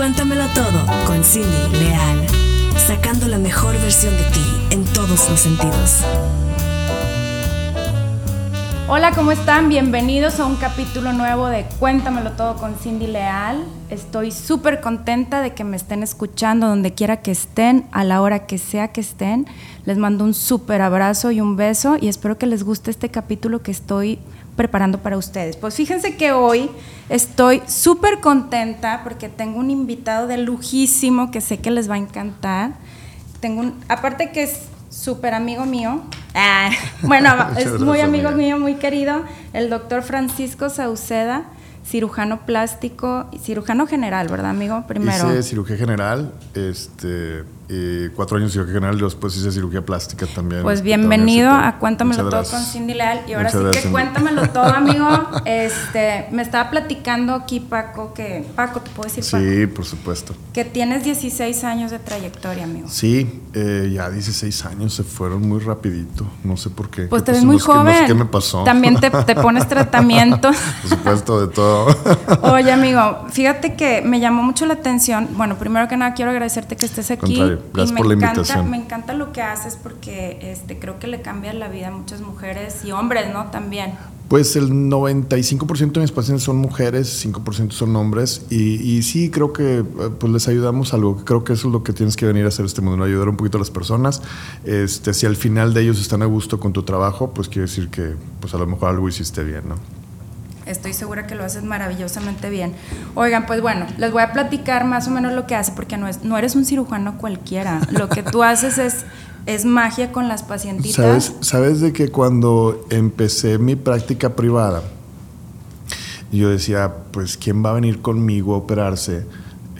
Cuéntamelo todo con Cindy Leal, sacando la mejor versión de ti en todos los sentidos. Hola, ¿cómo están? Bienvenidos a un capítulo nuevo de Cuéntamelo todo con Cindy Leal. Estoy súper contenta de que me estén escuchando donde quiera que estén, a la hora que sea que estén. Les mando un súper abrazo y un beso y espero que les guste este capítulo que estoy preparando para ustedes. Pues fíjense que hoy estoy súper contenta porque tengo un invitado de lujísimo que sé que les va a encantar. Tengo un, aparte que es súper amigo mío, ah, bueno, es muy amigo mío, muy querido, el doctor Francisco Sauceda, cirujano plástico, cirujano general, ¿verdad, amigo? Primero. Hice cirugía general, este cuatro años de cirugía general y después hice cirugía plástica también. Pues bienvenido a Cuéntamelo Todo con Cindy Leal. Y ahora sí que cuéntamelo todo, amigo. Este, me estaba platicando aquí Paco que... Paco, ¿te puedo decir Paco? Sí, por supuesto. Que tienes 16 años de trayectoria, amigo. Sí, eh, ya 16 años se fueron muy rapidito. No sé por qué. Pues te ves muy joven. No sé qué me pasó. También te, te pones tratamiento. por supuesto, de todo. Oye, amigo, fíjate que me llamó mucho la atención. Bueno, primero que nada quiero agradecerte que estés aquí. Gracias por la invitación. Me encanta lo que haces porque este, creo que le cambia la vida a muchas mujeres y hombres, ¿no? También. Pues el 95% de mis pacientes son mujeres, 5% son hombres y, sí creo que eh, pues les ayudamos algo. Creo que eso es lo que tienes que venir a hacer este mundo, ayudar un poquito a las personas. Este, si al final de ellos están a gusto con tu trabajo, pues quiere decir que pues a lo mejor algo hiciste bien, ¿no? Estoy segura que lo haces maravillosamente bien. Oigan, pues bueno, les voy a platicar más o menos lo que hace, porque no, es, no eres un cirujano cualquiera. Lo que tú haces es, es magia con las pacientitas. ¿Sabes, ¿Sabes de que cuando empecé mi práctica privada, yo decía, pues, ¿quién va a venir conmigo a operarse?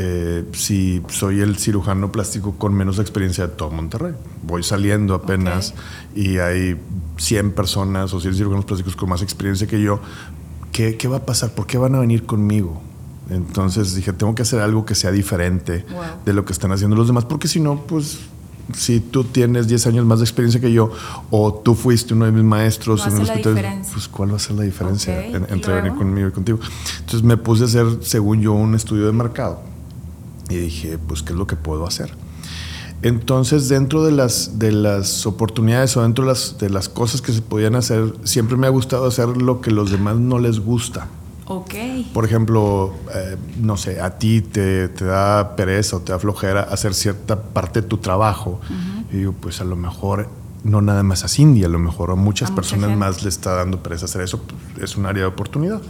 Eh, si soy el cirujano plástico con menos experiencia de todo Monterrey. Voy saliendo apenas y hay 100 personas o 100 cirujanos plásticos con más experiencia que yo, ¿qué, va a pasar? ¿Por qué van a venir conmigo? Entonces dije, tengo que hacer algo que sea diferente de lo que están haciendo los demás, porque si no, pues si tú tienes 10 años más de experiencia que yo o tú fuiste uno de mis maestros en el hospital, pues ¿cuál va a ser la diferencia entre venir conmigo y contigo? Entonces me puse a hacer, según yo, un estudio de mercado y dije, pues, ¿qué es lo que puedo hacer? Entonces, dentro de las, de las oportunidades o dentro de las, de las cosas que se podían hacer, siempre me ha gustado hacer lo que los demás no les gusta. Ok. Por ejemplo, eh, no sé, a ti te, te, da pereza o te da flojera hacer cierta parte de tu trabajo. Y digo, pues a lo mejor no nada más a Cindy, a lo mejor a muchas personas más le está dando pereza hacer eso, es un área de oportunidad.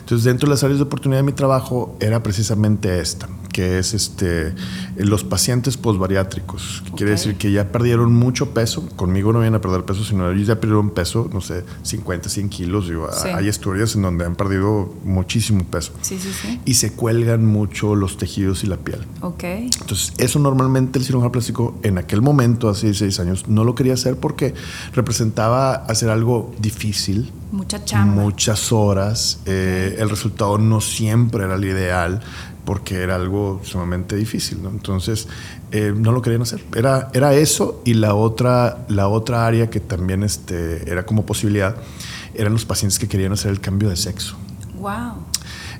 Entonces, dentro de las áreas de oportunidad de mi trabajo era precisamente esta, que es este, los pacientes posbariátricos. Quiere decir que ya perdieron mucho peso. Conmigo no vienen a perder peso, sino ellos ya perdieron peso, no sé, 50, 100 kilos. Hay historias en donde han perdido muchísimo peso. Sí, sí, sí. Y se cuelgan mucho los tejidos y la piel. Ok. Entonces, eso normalmente el cirujano plástico en aquel momento, hace seis años, no lo quería hacer porque representaba hacer algo difícil. Mucha chamba. Muchas horas. Eh, el resultado no siempre era el ideal porque era algo sumamente difícil, ¿no? Entonces, eh, no lo querían hacer. Era, era eso y la otra, la otra área que también este, era como posibilidad eran los pacientes que querían hacer el cambio de sexo. Wow.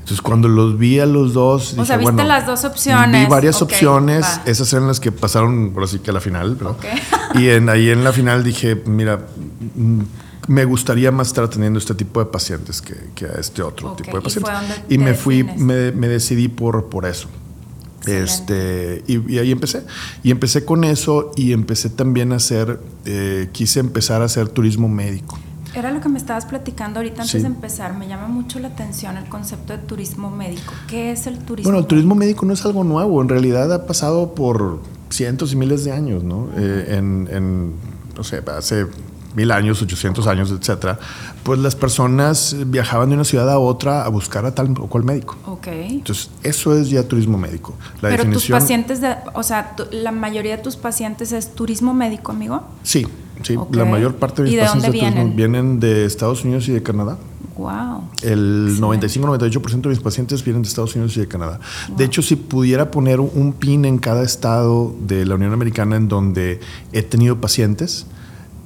Entonces, cuando los vi a los dos. O sea, viste las dos opciones. Vi varias opciones. Esas eran las que pasaron, por así que a la final. Y en, ahí en la final dije: Mira, me gustaría más estar atendiendo este tipo de pacientes que, a este otro tipo de pacientes. Y, me fui, me, decidí por, por eso. Este, y, ahí empecé. Y empecé con eso y empecé también a hacer, eh, quise empezar a hacer turismo médico. Era lo que me estabas platicando ahorita antes de empezar. Me llama mucho la atención el concepto de turismo médico. ¿Qué es el turismo? Bueno, el turismo médico no es algo nuevo. En realidad ha pasado por cientos y miles de años, ¿no? Eh, en, en, no sé, hace mil años, 800 años, etcétera, pues las personas viajaban de una ciudad a otra a buscar a tal o cual médico. Ok. Entonces, eso es ya turismo médico. La Pero tus pacientes, de, o sea, la mayoría de tus pacientes es turismo médico, amigo. Sí, sí. La mayor parte de mis pacientes de vienen? vienen de Estados Unidos y de Canadá. Wow. El 95-98% de mis pacientes vienen de Estados Unidos y de Canadá. De hecho, si pudiera poner un pin en cada estado de la Unión Americana en donde he tenido pacientes,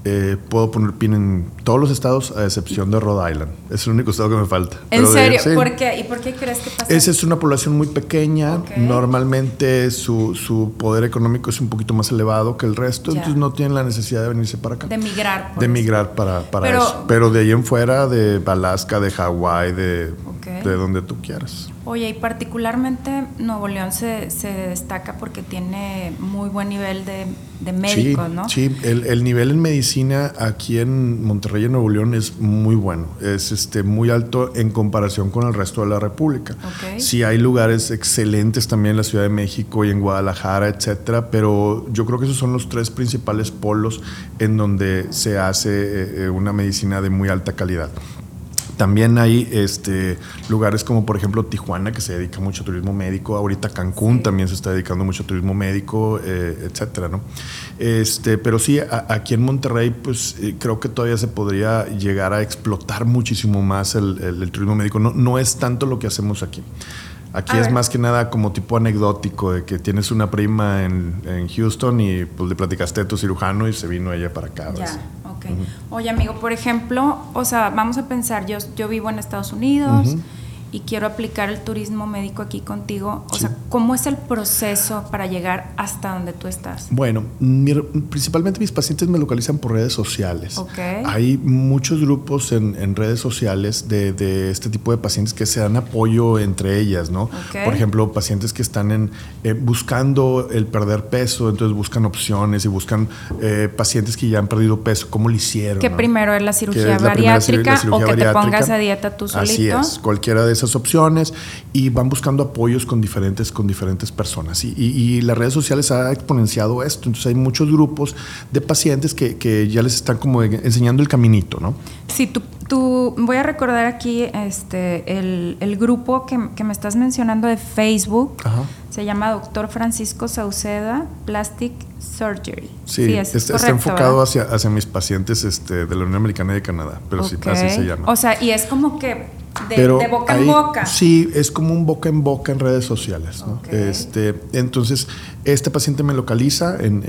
eh, puedo poner pin en todos los estados a excepción de Rhode Island. Es el único estado que me falta. ¿En Pero de- serio? sí. ¿Por qué? ¿Y por qué crees que pasa? Esa es una población muy pequeña. Normalmente su, su poder económico es un poquito más elevado que el resto, Ya. entonces no tienen la necesidad de venirse para acá. De migrar. de migrar para, para Pero- eso. Pero de ahí en fuera, de Alaska, de Hawái, de, De donde tú quieras. Oye, y particularmente Nuevo León se, se destaca porque tiene muy buen nivel de, de médicos, sí, ¿no? Sí, el, el nivel en medicina aquí en Monterrey, en Nuevo León, es muy bueno. Es este, muy alto en comparación con el resto de la República. Ok. Sí, hay lugares excelentes también en la Ciudad de México y en Guadalajara, etcétera, pero yo creo que esos son los tres principales polos en donde se hace eh, eh, una medicina de muy alta calidad. También hay este, lugares como por ejemplo Tijuana que se dedica mucho a turismo médico, ahorita Cancún también se está dedicando mucho a turismo médico, eh, etcétera, ¿no? Este, pero sí, a- aquí en Monterrey pues eh, creo que todavía se podría llegar a explotar muchísimo más el, el- el turismo médico. No, no es tanto lo que hacemos aquí. Aquí A es ver. más que nada como tipo anecdótico de que tienes una prima en, en Houston y pues le platicaste a tu cirujano y se vino ella para acá. Oye, amigo, por ejemplo, o sea, vamos a pensar, yo, yo vivo en Estados Unidos. Y quiero aplicar el turismo médico aquí contigo. O Sí. sea, ¿cómo es el proceso para llegar hasta donde tú estás? Bueno, mi- principalmente mis pacientes me localizan por redes sociales. Ok. Hay muchos grupos en, en redes sociales de, de este tipo de pacientes que se dan apoyo entre ellas, ¿no? Ok. Por ejemplo, pacientes que están en, eh, buscando el perder peso, entonces buscan opciones y buscan eh, pacientes que ya han perdido peso, cómo lo hicieron. ¿Qué ¿no? primero es la que cirugía la primera bariátrica la cirugía o que te pongas a dieta tú solito? Así es, cualquiera de esas opciones y van buscando apoyos con diferentes, con diferentes personas. Y, y- y las redes sociales ha exponenciado esto. Entonces hay muchos grupos de pacientes que, que ya les están como enseñando el caminito, ¿no? Sí, tú, tú- voy a recordar aquí este, el, el grupo que, que me estás mencionando de Facebook. Ajá. Se llama Doctor Francisco Sauceda Plastic Surgery. Sí, es está, está correcto, enfocado ¿verdad? hacia, hacia mis pacientes este, de la Unión Americana y de Canadá, pero sí, Ok. así se llama. O sea, y es como que de, Pero de boca ahí- en boca. Sí, es como un boca en boca en redes sociales. Este, entonces, este paciente me localiza en,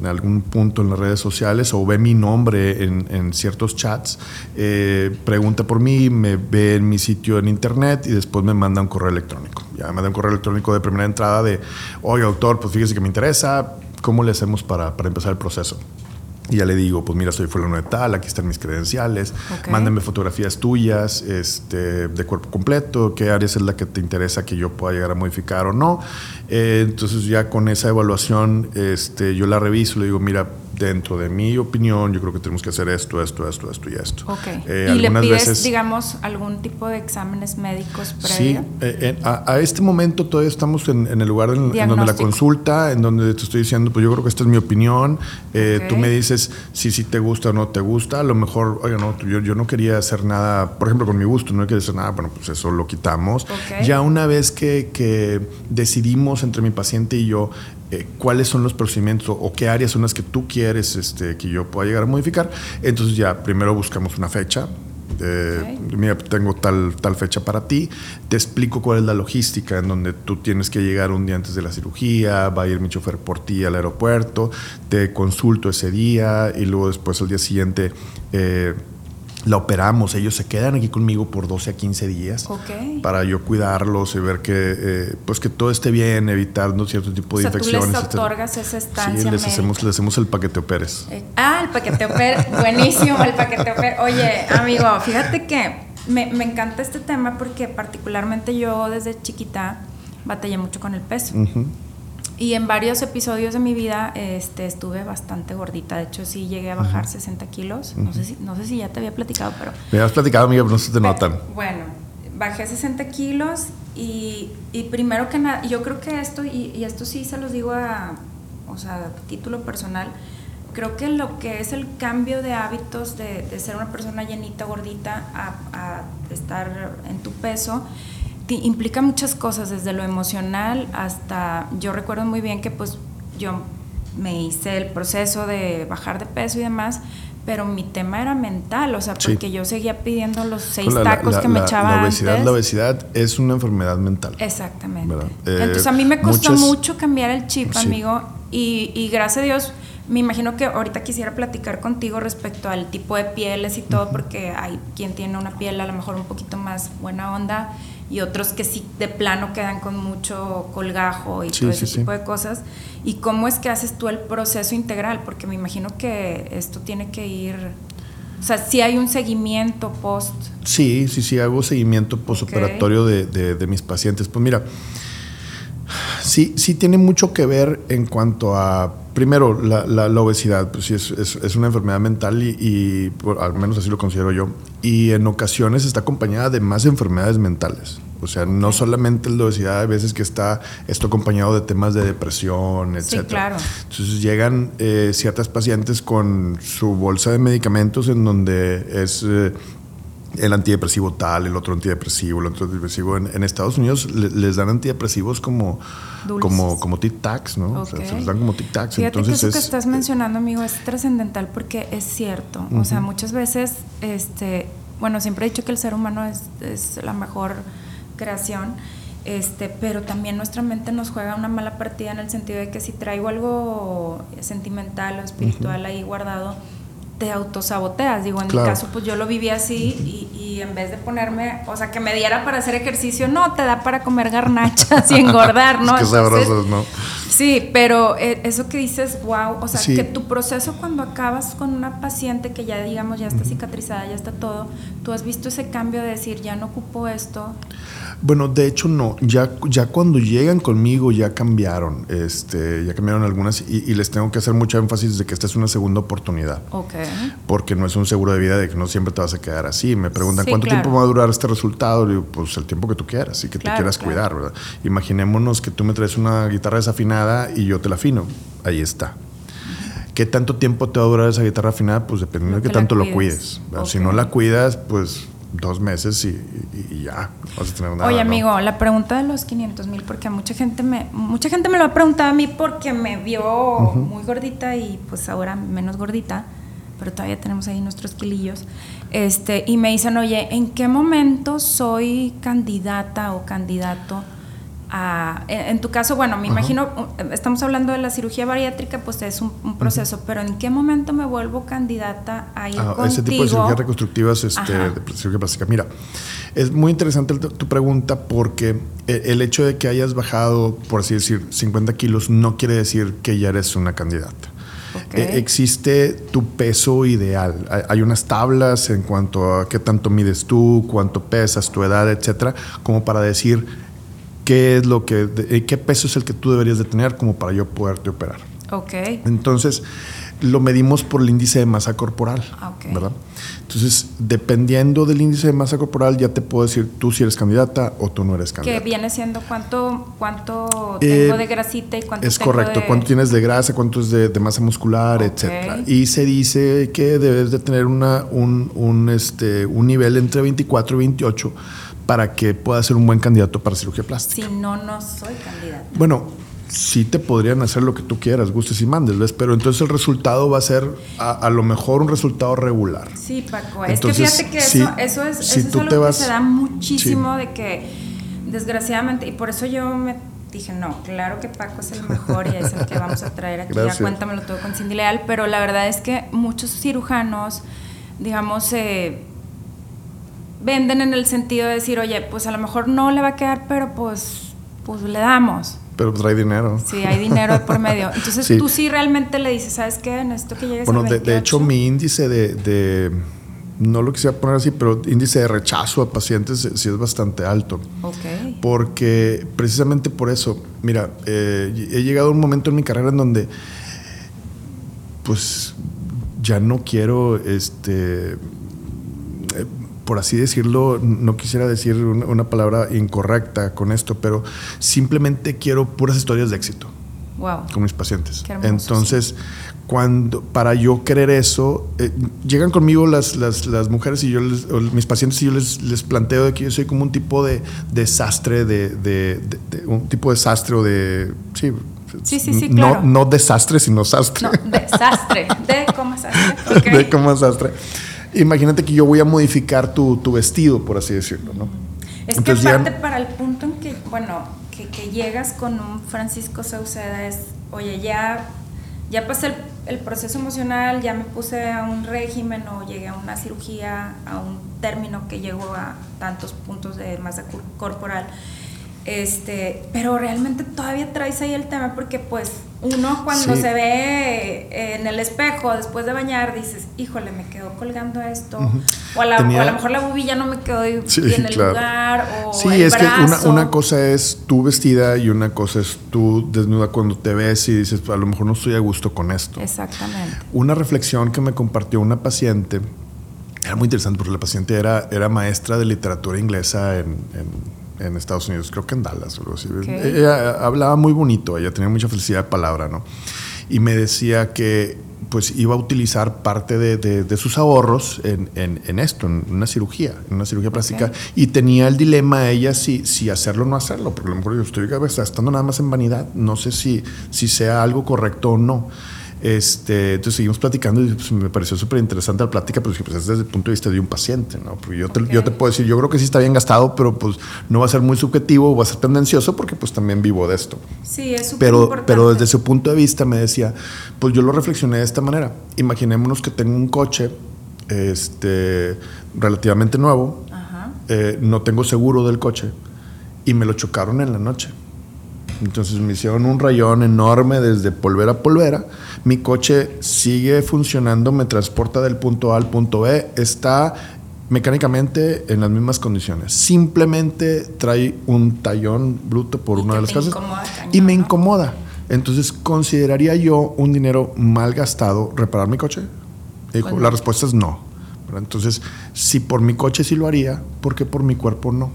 en algún punto en las redes sociales o ve mi nombre en, en ciertos chats, eh, pregunta por mí, me ve en mi sitio en internet y después me manda un correo electrónico. Ya me da un correo electrónico de primera entrada de, oye, doctor, pues fíjese que me interesa, ¿cómo le hacemos para, para empezar el proceso? Y ya le digo, pues mira, soy fulano de tal, aquí están mis credenciales, Ok. mándame fotografías tuyas este, de cuerpo completo, qué áreas es la que te interesa que yo pueda llegar a modificar o no. Eh, entonces ya con esa evaluación este, yo la reviso, le digo, mira, dentro de mi opinión yo creo que tenemos que hacer esto, esto, esto, esto y esto. Ok. Eh, y le pides, veces- digamos, algún tipo de exámenes médicos Sí, previo. eh, eh, a, a este momento todavía estamos en, en el lugar en, en donde la consulta, en donde te estoy diciendo, pues yo creo que esta es mi opinión. Eh. Tú me dices si sí te gusta o no te gusta. A lo mejor, oye, no, yo, yo no quería hacer nada, por ejemplo, con mi gusto, no quería hacer nada, bueno, pues eso lo quitamos. Ok. Ya una vez que, que decidimos entre mi paciente y yo eh, cuáles son los procedimientos o, qué áreas son las que tú quieres este, que yo pueda llegar a modificar, entonces ya primero buscamos una fecha. eh, Ok. mira, tengo tal, tal fecha para ti, te explico cuál es la logística en donde tú tienes que llegar un día antes de la cirugía, va a ir mi chofer por ti al aeropuerto, te consulto ese día y luego después al día siguiente eh, la operamos, ellos se quedan aquí conmigo por 12 a 15 días Ok. para yo cuidarlos y ver que, eh, pues que todo esté bien, evitando cierto tipo O de sea, tú infecciones. les etcétera. otorgas esa estancia Sí, les hacemos, les hacemos el paquete operes. Eh, Ah, el paquete oper, buenísimo el paquete oper. Oye, amigo, fíjate que me, me encanta este tema porque particularmente yo desde chiquita batallé mucho con el peso. Ujú. Y en varios episodios de mi vida este, estuve bastante gordita. De hecho, sí llegué a bajar 60 kilos. no, sé si, no sé si ya te había platicado, pero... Me has platicado, amiga, pero no se te notan. Bueno, bajé 60 kilos y, y primero que nada, yo creo que esto, y, y esto sí se los digo a, o sea, a título personal, creo que lo que es el cambio de hábitos de, de ser una persona llenita, gordita, a, a estar en tu peso, implica muchas cosas, desde lo emocional hasta, yo recuerdo muy bien que pues yo me hice el proceso de bajar de peso y demás, pero mi tema era mental, o sea, Sí. porque yo seguía pidiendo los seis La- tacos la- que me echaba la obesidad, antes. La obesidad es una enfermedad mental. Exactamente. Eh, Entonces a mí me costó muchas- mucho cambiar el chip, Sí. amigo, y, y gracias a Dios Me imagino que ahorita quisiera platicar contigo respecto al tipo de pieles y todo, porque hay quien tiene una piel a lo mejor un poquito más buena onda y otros que sí de plano quedan con mucho colgajo y todo ese tipo de cosas. ¿Y cómo es que haces tú el proceso integral? Porque me imagino que esto tiene que ir... O sea, si hay un seguimiento post. Sí, sí, sí, hago seguimiento postoperatorio de, de, mis pacientes. Pues mira, sí, sí tiene mucho que ver en cuanto a primero, la, la, obesidad, pues sí, es, es, una enfermedad mental y, al menos así lo considero yo. Y en ocasiones está acompañada de más enfermedades mentales. O sea, no solamente la obesidad, hay veces que está esto acompañado de temas de depresión, etc. Sí, claro. Entonces llegan eh, ciertas pacientes con su bolsa de medicamentos en donde es eh, el antidepresivo tal, el otro antidepresivo, el otro antidepresivo. En, Estados Unidos les dan antidepresivos como, como, como tic-tacs, ¿no? O sea, se les dan como tic-tacs. Fíjate Entonces que eso que estás mencionando, amigo, es trascendental porque es cierto. O sea, muchas veces, este, bueno, siempre he dicho que el ser humano es, es la mejor creación. Este, pero también nuestra mente nos juega una mala partida en el sentido de que si traigo algo sentimental o espiritual ahí guardado, te autosaboteas. Digo, en mi caso, pues yo lo viví así y, en vez de ponerme, o sea, que me diera para hacer ejercicio, no, te da para comer garnachas y engordar, ¿no? es que sabrosos, ¿no? Sí, pero eh, eso que dices, wow, o sea, que tu proceso cuando acabas con una paciente que ya, digamos, ya está cicatrizada, ya está todo, tú has visto ese cambio de decir, ya no ocupo esto. Bueno, de hecho no, ya, ya cuando llegan conmigo ya cambiaron, este, ya cambiaron algunas y, les tengo que hacer mucho énfasis de que esta es una segunda oportunidad. Ok. Porque no es un seguro de vida de que no siempre te vas a quedar así. Me preguntan, ¿cuánto tiempo va a durar este resultado? digo, pues el tiempo que tú quieras y que te quieras cuidar, ¿verdad? Imaginémonos que tú me traes una guitarra desafinada y yo te la afino. Ahí está. ¿Qué tanto tiempo te va a durar esa guitarra afinada? Pues dependiendo de qué tanto lo cuides. Si no la cuidas, pues dos meses y, ya vas a tener una... Oye, amigo, la pregunta de los 500 mil, porque mucha gente me mucha gente me lo ha preguntado a mí porque me vio muy gordita y pues ahora menos gordita, pero todavía tenemos ahí nuestros kilillos. Este, y me dicen, oye, ¿en qué momento soy candidata o candidato? En, tu caso, bueno, me imagino, estamos hablando de la cirugía bariátrica, pues es un, proceso, pero ¿en qué momento me vuelvo candidata a ir ah, Ese tipo de cirugías reconstructivas, este, de cirugía plástica. Mira, es muy interesante tu pregunta porque e, el hecho de que hayas bajado, por así decir, 50 kilos no quiere decir que ya eres una candidata. E, existe tu peso ideal. Hay, unas tablas en cuanto a qué tanto mides tú, cuánto pesas, tu edad, etcétera, como para decir qué es lo que, eh, qué peso es el que tú deberías de tener como para yo poderte operar. Ok. Entonces, lo medimos por el índice de masa corporal, ¿verdad? Entonces, dependiendo del índice de masa corporal, ya te puedo decir tú si eres candidata o tú no eres candidata. ¿Qué viene siendo cuánto, cuánto tengo eh, de grasita y cuánto Es correcto, cuánto tienes de grasa, cuánto es de, masa muscular, etcétera. Y se dice que debes de tener una, un, un, este, un nivel entre 24 y 28 para que pueda ser un buen candidato para cirugía plástica. Si no, no soy candidata. Bueno, sí te podrían hacer lo que tú quieras, gustes y mandes, ¿ves? Pero entonces el resultado va a ser a, lo mejor un resultado regular. Sí, Paco. es que fíjate que eso, eso es, si eso es algo que se da muchísimo de que, desgraciadamente, y por eso yo me dije, no, claro que Paco es el mejor y es el que vamos a traer aquí. Ya cuéntamelo todo con Cindy Leal, pero la verdad es que muchos cirujanos, digamos, eh, venden en el sentido de decir, oye, pues a lo mejor no le va a quedar, pero pues, pues le damos. Pero pues hay dinero. Sí, hay dinero por medio. Entonces tú sí realmente le dices, ¿sabes qué? Necesito que llegues bueno, de, hecho mi índice de, no lo quisiera poner así, pero índice de rechazo a pacientes sí es bastante alto. Ok. Porque precisamente por eso, mira, eh, he llegado a un momento en mi carrera en donde, pues, ya no quiero, este por así decirlo, no quisiera decir una, palabra incorrecta con esto, pero simplemente quiero puras historias de éxito. Con mis pacientes. Entonces, cuando para yo querer eso, eh, llegan conmigo las, las, las, mujeres y yo, mis pacientes y yo les, les, planteo de que yo soy como un tipo de desastre, de, de, un tipo de desastre o de... Sí, Sí, sí, sí, claro. no, no desastre, sino sastre. No, desastre. De como sastre. De como sastre. Imagínate que yo voy a modificar tu, vestido, por así decirlo, ¿no? Es que aparte para el punto en que, bueno, que, llegas con un Francisco Sauceda es, oye, ya, ya pasé el proceso emocional, ya me puse a un régimen o llegué a una cirugía, a un término que llegó a tantos puntos de masa corporal. Este, pero realmente todavía traes ahí el tema porque pues uno cuando se ve en el espejo después de bañar dices, híjole, me quedó colgando esto. o, a la, lo mejor la bubilla no me quedó en el lugar. O sí, es que una, una, cosa es tú vestida y una cosa es tú desnuda cuando te ves y dices, a lo mejor no estoy a gusto con esto. Exactamente. Una reflexión que me compartió una paciente, era muy interesante porque la paciente era, era maestra de literatura inglesa en en Estados Unidos, creo que en Dallas o algo así. Ella hablaba muy bonito, ella tenía mucha felicidad de palabra, ¿no? Y me decía que pues iba a utilizar parte de, de, sus ahorros en, en, esto, en una cirugía, en una cirugía plástica, y tenía el dilema ella si, si hacerlo o no hacerlo, porque a lo mejor yo estoy estando nada más en vanidad, no sé si, si sea algo correcto o no. Este, entonces seguimos platicando y pues, me pareció súper interesante la plática, pero pues, desde el punto de vista de un paciente, ¿no? Porque yo te, yo te puedo decir, yo creo que sí está bien gastado, pero pues no va a ser muy subjetivo, va a ser tendencioso porque pues también vivo de esto. Sí, es súper pero, pero desde su punto de vista me decía, pues yo lo reflexioné de esta manera. Imaginémonos que tengo un coche este, relativamente nuevo, eh, no tengo seguro del coche y me lo chocaron en la noche. Entonces me hicieron un rayón enorme desde polvera a polvera. Mi coche sigue funcionando, me transporta del punto A al punto B. Está mecánicamente en las mismas condiciones. Simplemente trae un tallón bruto por una de las casas y me incomoda. Entonces, ¿consideraría yo un dinero mal gastado reparar mi coche? Pues la respuesta es no. Entonces, si por mi coche sí lo haría, ¿por qué por mi cuerpo no?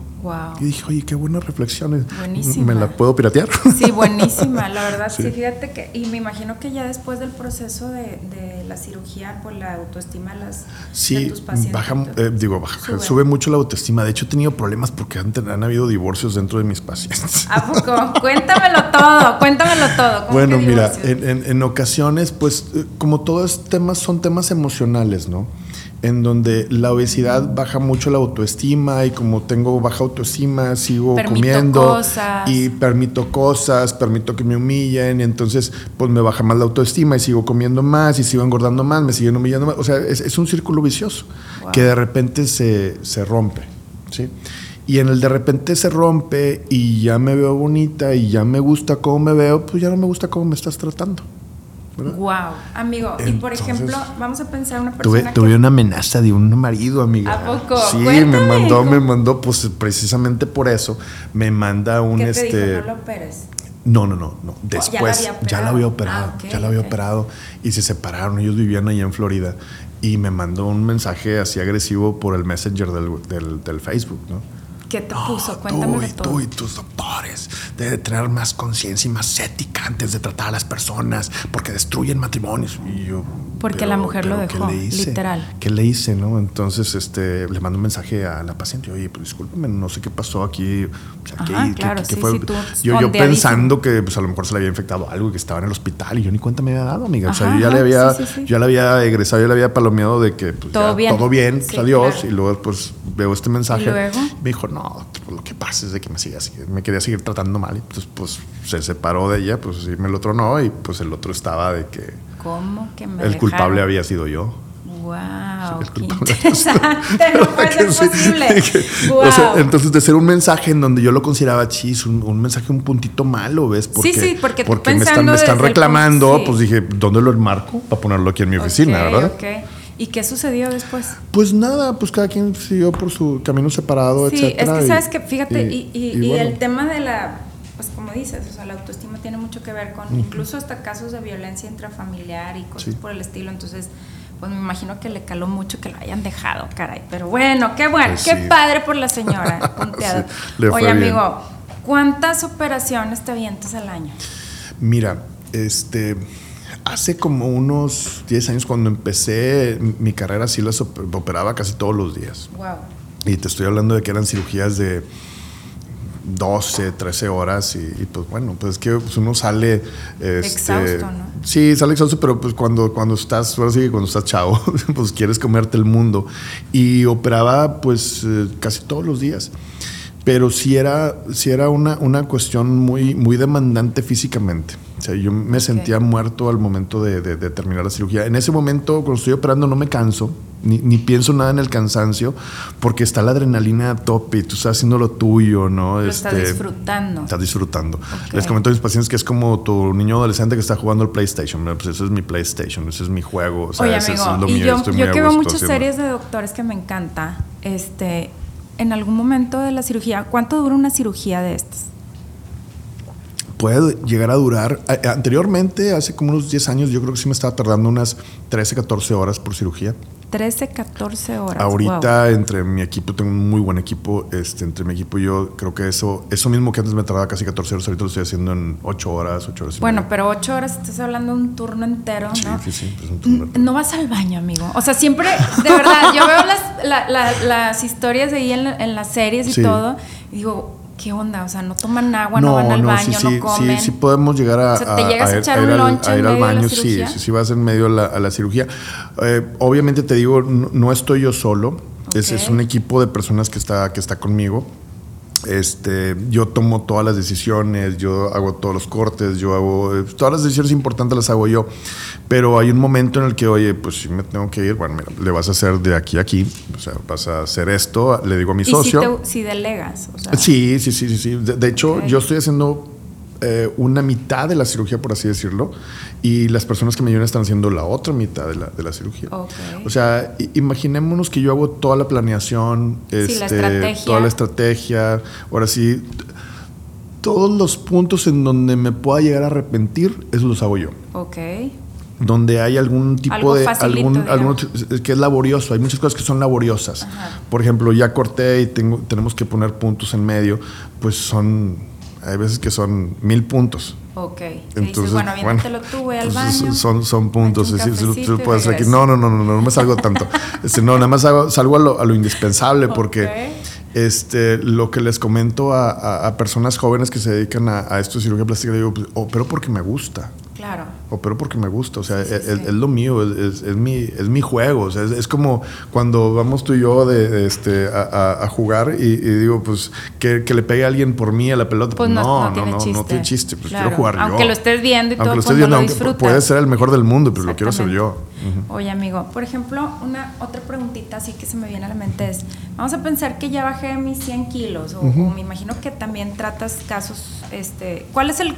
Y dije, oye, qué buenas reflexiones. Buenísima. ¿Me la puedo piratear? Sí, buenísima, la verdad. Sí. fíjate que, y me imagino que ya después del proceso de, la cirugía, por la autoestima de, las, sí, tus pacientes. Baja, eh, digo, baja, sube. mucho la autoestima. De hecho, he tenido problemas porque han, han habido divorcios dentro de mis pacientes. ¿A poco? cuéntamelo todo, cuéntamelo todo. Bueno, mira, en, en, ocasiones, pues, eh, como todos temas, son temas emocionales, ¿no? En donde la obesidad baja mucho la autoestima y como tengo baja autoestima sigo comiendo y permito cosas, permito que me humillen y entonces pues me baja más la autoestima y sigo comiendo más y sigo engordando más, me siguen humillando más. O sea, es, un círculo vicioso que de repente se, se rompe. ¿sí? Y en el de repente se rompe y ya me veo bonita y ya me gusta cómo me veo, pues ya no me gusta cómo me estás tratando. Wow, amigo. y por ejemplo, vamos a pensar una persona. Tuve, tuve una amenaza de un marido, amiga. ¿A poco? Sí, me mandó, me mandó, pues precisamente por eso, me manda un ¿Qué este. Te dijo, no lo operes. No, no, no, no. Después ya la había operado, ah, ya la había operado y se separaron. Ellos vivían allá en Florida y me mandó un mensaje así agresivo por el Messenger del, del, del Facebook, ¿no? ¿Qué te puso? Cuéntame tú, Tú y tus doctores deben tener más conciencia y más ética antes de tratar a las personas porque destruyen matrimonios. Y yo, porque la mujer lo dejó, literal. ¿Qué le hice, no? Entonces, este, le mando un mensaje a la paciente, oye, pues discúlpeme, no sé qué pasó aquí. fue? yo, yo pensando que pues, a lo mejor se le había infectado algo y que estaba en el hospital y yo ni cuenta me había dado, amiga. o sea, yo ya le había, ya le había egresado, yo le había palomeado de que pues, todo bien, todo bien pues, adiós. Y luego, pues, veo este mensaje. Me dijo, no, lo que pasa es de que me, sigue, me quería seguir tratando mal. Y pues, pues se separó de ella, pues sí me lo tronó y pues el otro estaba de que ¿Cómo que me El culpable había sido yo. Wow, qué interesante, no puede ser posible. O sea, entonces, de ser un mensaje en donde yo lo consideraba chis, un, mensaje un puntito malo, ¿ves? Porque, sí, sí, porque, porque me están, me están reclamando, pues dije, ¿dónde lo enmarco? Para ponerlo aquí en mi oficina, ¿verdad? Ok. ¿Y qué sucedió después? Pues nada, pues cada quien siguió por su camino separado, sí, etcétera. Es que sabes que, fíjate, y, y, el tema de la pues como dices, o sea, la autoestima tiene mucho que ver con incluso hasta casos de violencia intrafamiliar y cosas por el estilo, entonces pues me imagino que le caló mucho que lo hayan dejado, caray, pero bueno, qué bueno, pues qué padre por la señora, punteado. Oye, amigo, ¿cuántas operaciones te avientas al año? Mira, este hace como unos 10 años cuando empecé mi carrera sí las operaba casi todos los días. Wow. Y te estoy hablando de que eran cirugías de 12, 13 horas y, pues bueno, pues es que pues, uno sale... Este, exhausto, ¿no? Sí, sale exhausto, pero pues cuando, cuando estás, ahora sí cuando estás chavo, pues quieres comerte el mundo. Y operaba pues eh, casi todos los días. Pero sí era, sí era una, una cuestión muy, muy demandante físicamente. O sea, yo me sentía muerto al momento de, de, terminar la cirugía. En ese momento, cuando estoy operando, no me canso, ni, ni, pienso nada en el cansancio, porque está la adrenalina a tope y tú estás haciendo lo tuyo, ¿no? Lo estás este, disfrutando. Estás disfrutando. Les comento a mis pacientes que es como tu niño adolescente que está jugando el PlayStation. Pues eso es mi PlayStation, ese es mi juego. O sea, Oye, ese amigo, es lo y mío. yo, estoy yo muy que veo muchas haciendo. series de doctores que me encanta, este, en algún momento de la cirugía, ¿cuánto dura una cirugía de estas? Puede llegar a durar. Anteriormente, hace como unos 10 años, yo creo que sí me estaba tardando unas 13, 14 horas por cirugía. 13, 14 horas. Ahorita, entre mi equipo, tengo un muy buen equipo. Este, entre mi equipo y yo, creo que eso, eso mismo que antes me tardaba casi 14 horas, ahorita lo estoy haciendo en 8 horas, 8 horas y Bueno, media. pero 8 horas estás hablando de un turno entero, Sí, ¿no? sí, sí, pues un turno. No vas al baño, amigo. O sea, siempre, de verdad, yo veo las, la- la- las historias de ahí en, la- en las series y Sí. todo, y digo, ¿qué onda? O sea, no toman agua, no, van al baño, sí, sí, no comen. Sí, sí podemos llegar a, O sea, ¿te llegas a ir- echar ir un a ir al baño, sí, sí, sí vas en medio a la, a la cirugía. Eh, obviamente te digo, no, no estoy yo solo, es, es un equipo de personas que está, que está conmigo. Este, yo tomo todas las decisiones, yo hago todos los cortes, yo hago eh, todas las decisiones importantes las hago yo. Pero hay un momento en el que, oye, pues si me tengo que ir, bueno, mira, le vas a hacer de aquí a aquí, o sea, vas a hacer esto, le digo a mi y si, socio. te- si delegas, o sea, Sí, sí, sí, sí. sí. De, de hecho, Ok. yo estoy haciendo eh, una mitad de la cirugía, por así decirlo, y las personas que me ayudan están haciendo la otra mitad de la, de la cirugía. O sea, imaginémonos que yo hago toda la planeación, Sí, la este, estrategia. toda la estrategia. Ahora sí, todos los puntos en donde me pueda llegar a arrepentir, eso los hago yo ok. donde hay algún tipo Algo de facilito, algún, algún- que es laborioso hay muchas cosas que son laboriosas Ajá. por ejemplo ya corté y tengo tenemos que poner puntos en medio pues son hay veces que son mil puntos Ok. Entonces dices, bueno, aviéntatelo tú, voy al pues, baño. son, son puntos es decir, tú- puedes aquí regreso. no no no no no, no me salgo tanto este, no nada más hago- salgo a lo, a lo indispensable porque este, lo que les comento a, a- a personas jóvenes que se dedican a, a esto de cirugía plástica, digo, pues, opero porque me gusta Claro. opero porque me gusta, o sea, Sí, es, sí. es lo mío, es, es- mi, es mi juego, o sea, es, es como cuando vamos tú y yo de, de este, a, a- jugar y, y digo, pues, que, que le pegue a alguien por mí a la pelota, Pues no, no, no no, tiene no, chiste. no tiene chiste, pues Claro. quiero jugar yo. Aunque lo estés viendo y Aunque todo, lo pues estés viendo, lo aunque puede ser el mejor del mundo, pero lo quiero hacer yo. Exactamente. Oye, amigo, por ejemplo, una otra preguntita así que se me viene a la mente es, vamos a pensar que ya bajé mis 100 kilos, o, o me imagino que también tratas casos, este, ¿cuál es el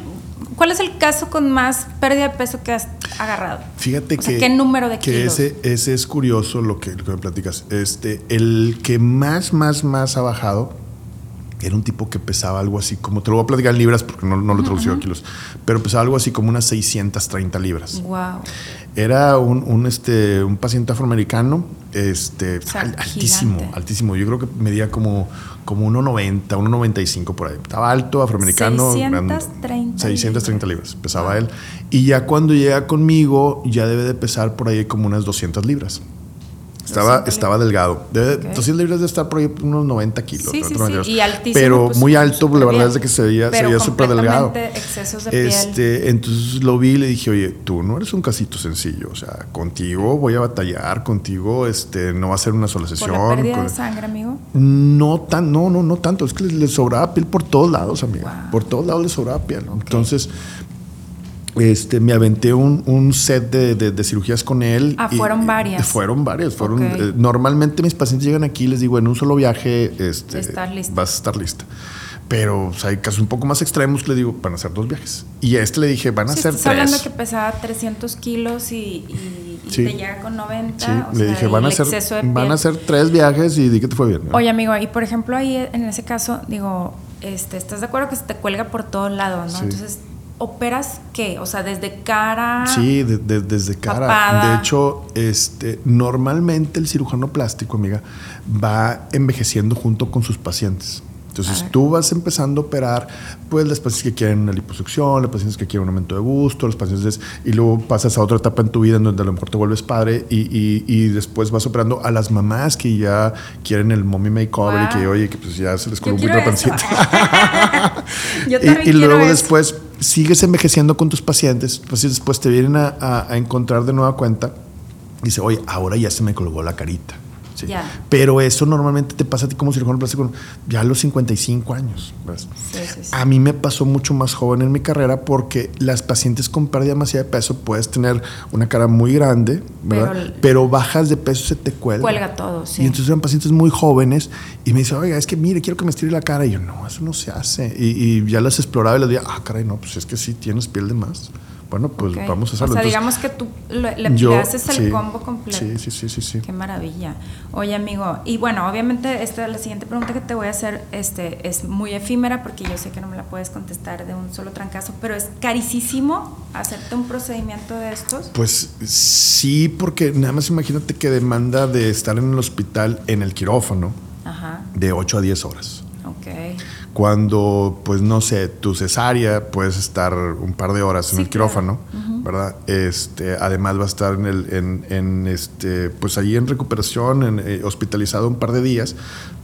cuál es el caso con más pérdida de peso que has agarrado? Fíjate O sea, que, ¿qué número de que kilos? ese, ese es curioso lo que, lo que me platicas. Este, el que más, más, más ha bajado era un tipo que pesaba algo así como, te lo voy a platicar en libras porque no, no lo he traducido a kilos, pero pesaba algo así como unas 630 libras. Wow. Era un, un, este, un paciente afroamericano, este, sea, al- altísimo, altísimo. Yo creo que medía como, como 1,90, 1,95 por ahí. Estaba alto, afroamericano. 630 630 libras pesaba él. Y ya cuando llega conmigo, ya debe de pesar por ahí como unas 200 libras. Estaba, 200 estaba delgado. Debe, Ok. 200 libras de estar por ahí unos 90 kilos. Sí, sí, 90 sí. libras. Y altísimo. Pero pues, muy alto, súper la verdad bien. es de que se veía, se veía súper delgado. excesos de piel. Este, entonces lo vi y le dije, oye, tú no eres un casito sencillo, o sea, contigo voy a batallar, contigo este, no va a ser una sola Por sesión. la pérdida con- de sangre, amigo. no tan, no, no, no tanto, es que le, sobraba piel por todos lados, amiga. Wow. Por todos lados le sobraba piel. Entonces, este, me aventé un, un set de, de- de cirugías con él. Ah, y- fueron y- varias. Fueron varias. Fueron, eh, normalmente mis pacientes llegan aquí y les digo, en un solo viaje este, vas a estar lista. Pero o sea, hay casos un poco más extremos que le digo, van a ser dos viajes. Y a este le dije, van a Sí, ser estás hablando que pesaba 300 kilos y, y- y Sí. te llega con 90. Sí, o le sea, dije, van a, de van a ser tres viajes y di que te fue bien. ¿no? Oye, amigo, y por ejemplo, ahí en ese caso, digo, este, ¿estás de acuerdo que se te cuelga por todos lados, no? Entonces, ¿operas qué? O sea, desde cara. Sí, de- de- desde cara. Papada. De hecho, este, normalmente el cirujano plástico, amiga, va envejeciendo junto con sus pacientes. Entonces A ver. tú vas empezando a operar, pues las pacientes que quieren una liposucción, las pacientes que quieren un aumento de gusto, los pacientes y luego pasas a otra etapa en tu vida en donde a lo mejor te vuelves padre y, y- y después vas operando a las mamás que ya quieren el mommy makeover y que Wow. oye que pues ya se les colgó un poquito la pancita. Yo Y- también y, quiero luego eso. después sigues envejeciendo con tus pacientes, pues y después te vienen a, encontrar de nueva cuenta. Dice, oye, ahora ya se me colgó la carita. Sí. Pero eso normalmente te pasa a ti como cirujano plástico ya a los 55 años. Sí, sí. A mí me pasó mucho más joven en mi carrera porque las pacientes con pérdida demasiada de peso puedes tener una cara muy grande, ¿verdad? Pero Pero, bajas de peso se te cuelga. Cuelga todo, sí. Y entonces eran pacientes muy jóvenes y me dice, oiga, es que mire, quiero que me estire la cara. Y yo, no, eso no se hace. Y, y ya las exploraba y les decía, ah, caray, no, pues es que sí tienes piel de más. Bueno, pues vamos a hacerlo. O sea, Entonces, digamos que tú le, le- yo- le haces el sí, combo completo. Sí, sí, sí, sí, sí. Qué maravilla. Oye, amigo, y bueno, obviamente esta, la siguiente pregunta que te voy a hacer este, es muy efímera porque yo sé que no me la puedes contestar de un solo trancazo, pero es carísimo hacerte un procedimiento de estos. Pues sí, porque nada más imagínate que demanda de estar en el hospital en el quirófano Ajá, de 8 a 10 horas. Cuando, pues no sé, tu cesárea, puedes estar un par de horas en Sí, el quirófano, claro. ¿verdad? Este, además va a estar en el, en, en, este, pues ahí en recuperación, en, eh, hospitalizado un par de días,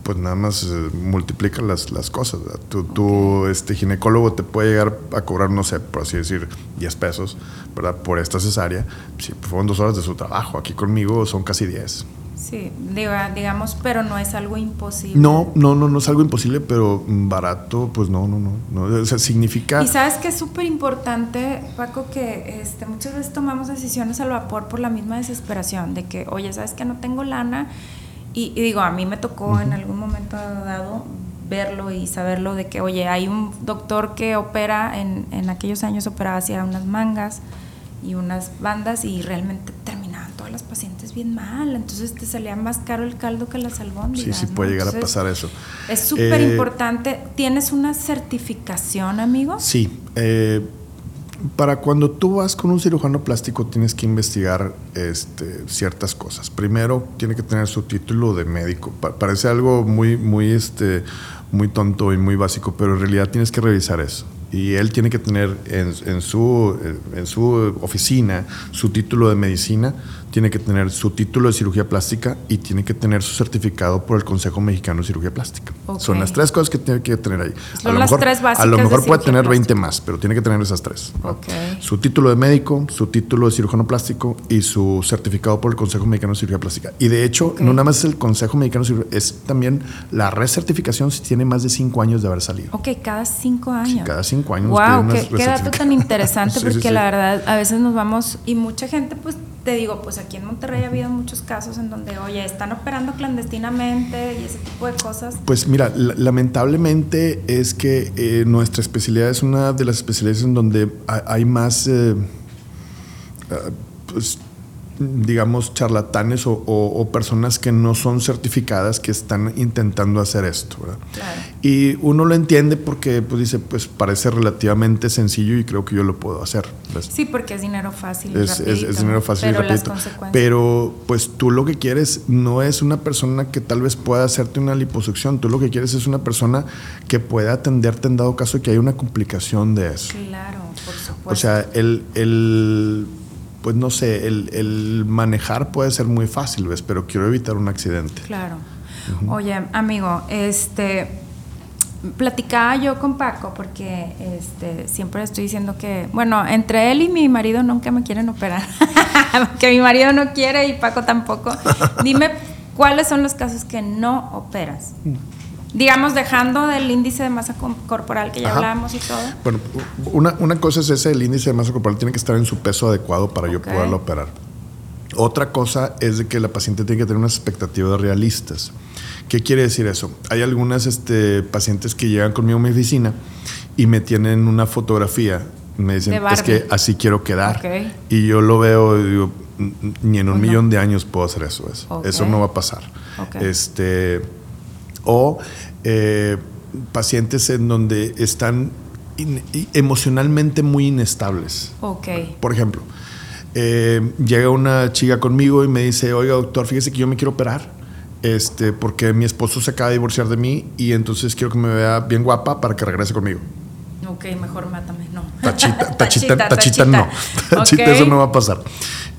pues nada más eh, multiplica las, las cosas. Tu, tu, este, ginecólogo te puede llegar a cobrar, no sé, por así decir, 10 pesos, ¿verdad? Por esta cesárea. Sí, pues, fueron dos horas de su trabajo. Aquí conmigo son casi 10. Sí, diga- digamos, pero no es algo imposible. No, no, no, no es algo imposible, pero barato, pues no, no, no. no. O sea, significa. Y sabes que es súper importante, Paco, que este, muchas veces tomamos decisiones al vapor por la misma desesperación, de que, oye, sabes que no tengo lana. Y, y digo, a mí me tocó en algún momento dado verlo y saberlo de que, oye, hay un doctor que opera, en, en aquellos años operaba hacia unas mangas y unas bandas y realmente terminaban todas las pacientes bien mal. Entonces te salía más caro el caldo que las albóndigas. Sí, sí ¿no? puede llegar a pasar eso. Es súper Eh, importante. ¿Tienes una certificación, amigo? Sí. eh, para cuando tú vas con un cirujano plástico tienes que investigar este, ciertas cosas. Primero, tiene que tener su título de médico. Pa- parece algo muy, muy, este, muy tonto y muy básico, pero en realidad tienes que revisar eso. Y él tiene que tener en, en su, en su oficina su título de medicina, tiene que tener su título de cirugía plástica y tiene que tener su certificado por el Consejo Mexicano de Cirugía Plástica. Son las tres cosas que tiene que tener ahí. Son las tres a básicas lo de mejor puede tener 20 plástica. más, pero tiene que tener esas tres. ¿no? Ok. Su título de médico, su título de cirujano plástico y su certificado por el Consejo Mexicano de Cirugía Plástica. Y de hecho, no nada más es el Consejo Mexicano de Cirugía, es también la recertificación si tiene más de cinco años de haber salido. Ok, cada cinco años. cada cinco años Wow, qué, dato tan interesante, porque sí, sí. la verdad a veces nos vamos y mucha gente, pues te digo, pues aquí en Monterrey ha habido muchos casos en donde, oye, están operando clandestinamente y ese tipo de cosas. Pues mira, la- lamentablemente es que eh, nuestra especialidad es una de las especialidades en donde ha- hay más, eh, ah, pues, digamos, charlatanes o, o- o personas que no son certificadas que están intentando hacer esto. ¿verdad? Claro. Y uno lo entiende porque pues, dice, pues parece relativamente sencillo y creo que yo lo puedo hacer. ¿ves? Sí, porque es dinero fácil. Es, es- rapidito, es dinero fácil pero y rapidito. Pero pues tú lo que quieres no es una persona que tal vez pueda hacerte una liposucción. Tú lo que quieres es una persona que pueda atenderte en dado caso que haya una complicación de eso. Claro, por supuesto. O sea, el, el pues no sé, el, el manejar puede ser muy fácil, ¿ves? Pero quiero evitar un accidente. Claro. Oye, amigo, este platicaba yo con Paco porque este siempre estoy diciendo que, bueno, entre él y mi marido nunca me quieren operar. que mi marido no quiere y Paco tampoco. Dime cuáles son los casos que no operas. Digamos, dejando del índice de masa corporal que ya Ajá. hablábamos y todo. Bueno, una, una cosa es ese, el índice de masa corporal tiene que estar en su peso adecuado para yo Ok. poderlo operar. Otra cosa es de que la paciente tiene que tener unas expectativas realistas. ¿Qué quiere decir eso? Hay algunas este, pacientes que llegan conmigo a mi oficina y me tienen una fotografía. Me dicen, es que así quiero quedar. Ok. Y yo lo veo y digo, "N- ni en un Pues no. millón de años puedo hacer eso. Eso, Ok. eso no va a pasar. Este, o eh, pacientes en donde están in- emocionalmente muy inestables. Ok. Por ejemplo, eh, llega una chica conmigo y me dice, oiga doctor, fíjese que yo me quiero operar, este, porque mi esposo se acaba de divorciar de mí y entonces quiero que me vea bien guapa para que regrese conmigo. Ok, mejor mátame, no. Tachita, tachita, tachita, no. Tachita, Ok. eso no va a pasar.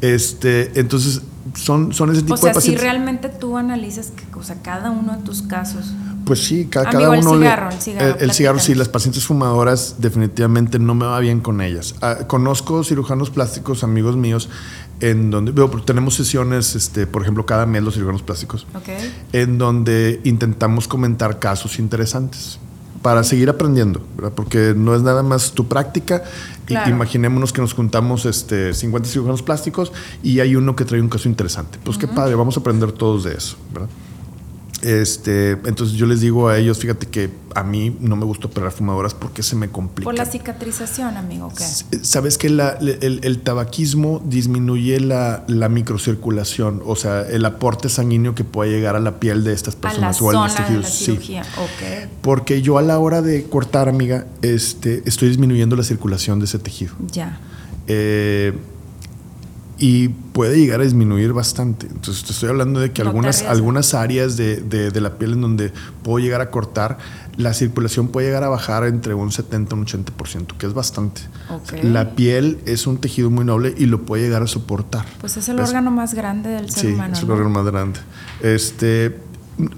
Este, entonces, son, son ese tipo O sea, de si realmente tú analizas que, o sea, cada uno de tus casos. Pues sí, cada, Amigo, cada el uno. le- cigarro, el cigarro, el- el cigarro, sí, las pacientes fumadoras definitivamente no me va bien con ellas. Ah, conozco cirujanos plásticos, amigos míos, en donde veo, tenemos sesiones, este, por ejemplo, cada mes los cirujanos plásticos, Ok. en donde intentamos comentar casos interesantes para seguir aprendiendo, ¿verdad? porque no es nada más tu práctica. Claro. Imaginémonos que nos juntamos este, 50 cirujanos plásticos y hay uno que trae un caso interesante. Pues qué padre, vamos a aprender todos de eso. ¿verdad? Este, entonces yo les digo a ellos, fíjate que a mí no me gusta operar fumadoras porque se me complica. Por la cicatrización, amigo, ¿qué? Sabes que la- el, el tabaquismo disminuye la, la microcirculación, o sea, el aporte sanguíneo que puede llegar a la piel de estas A la personas o a los zona de la tejidos. Sí. Porque yo a la hora de cortar, amiga, este, estoy disminuyendo la circulación de ese tejido. Ya. Eh, y puede llegar a disminuir bastante. Entonces, te estoy hablando de que No algunas, algunas áreas de, de- de la piel en donde puedo llegar a cortar, la circulación puede llegar a bajar entre un 70 y un 80%, que es bastante. La piel es un tejido muy noble y lo puede llegar a soportar. Pues es el órgano más grande del ser Sí, humano. es el ¿no? órgano más grande. Este,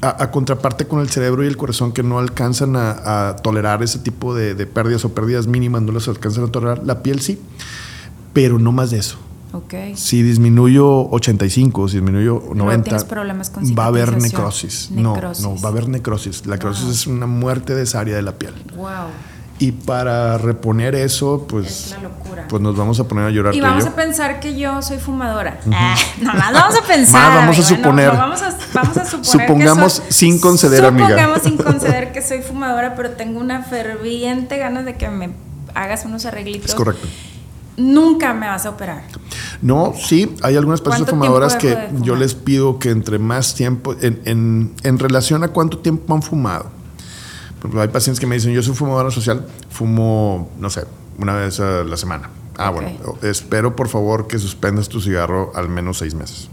a, a contraparte con el cerebro y el corazón que no alcanzan a, a tolerar ese tipo de, de pérdidas o pérdidas mínimas, no las alcanzan a tolerar. La piel sí, pero no más de eso. Ok. Si disminuyo 85, si disminuyo 90, tienes problemas con va a haber necrosis. No, no, va a haber necrosis. La necrosis es una muerte de esa área de la piel. Wow. Y para reponer eso, Es pues, la locura. pues nos vamos a poner a llorar y vamos a pensar que yo soy fumadora. Ah, nomás vamos a pensar. Más vamos a no, suponer. no, vamos, a, vamos a suponer. Supongamos soy- sin conceder, amiga. Supongamos sin conceder que soy fumadora, pero tengo una ferviente ganas de que me hagas unos arreglitos. Es correcto. Nunca me vas a operar. No, sí, hay algunas personas ¿Cuánto fumadoras que fumar? yo les pido que entre más tiempo, en, en- en relación a cuánto tiempo han fumado. Por ejemplo, hay pacientes que me dicen, yo soy fumadora social, fumo, no sé, una vez a la semana. Ah, Ok. bueno, espero por favor que suspendas tu cigarro al menos seis meses.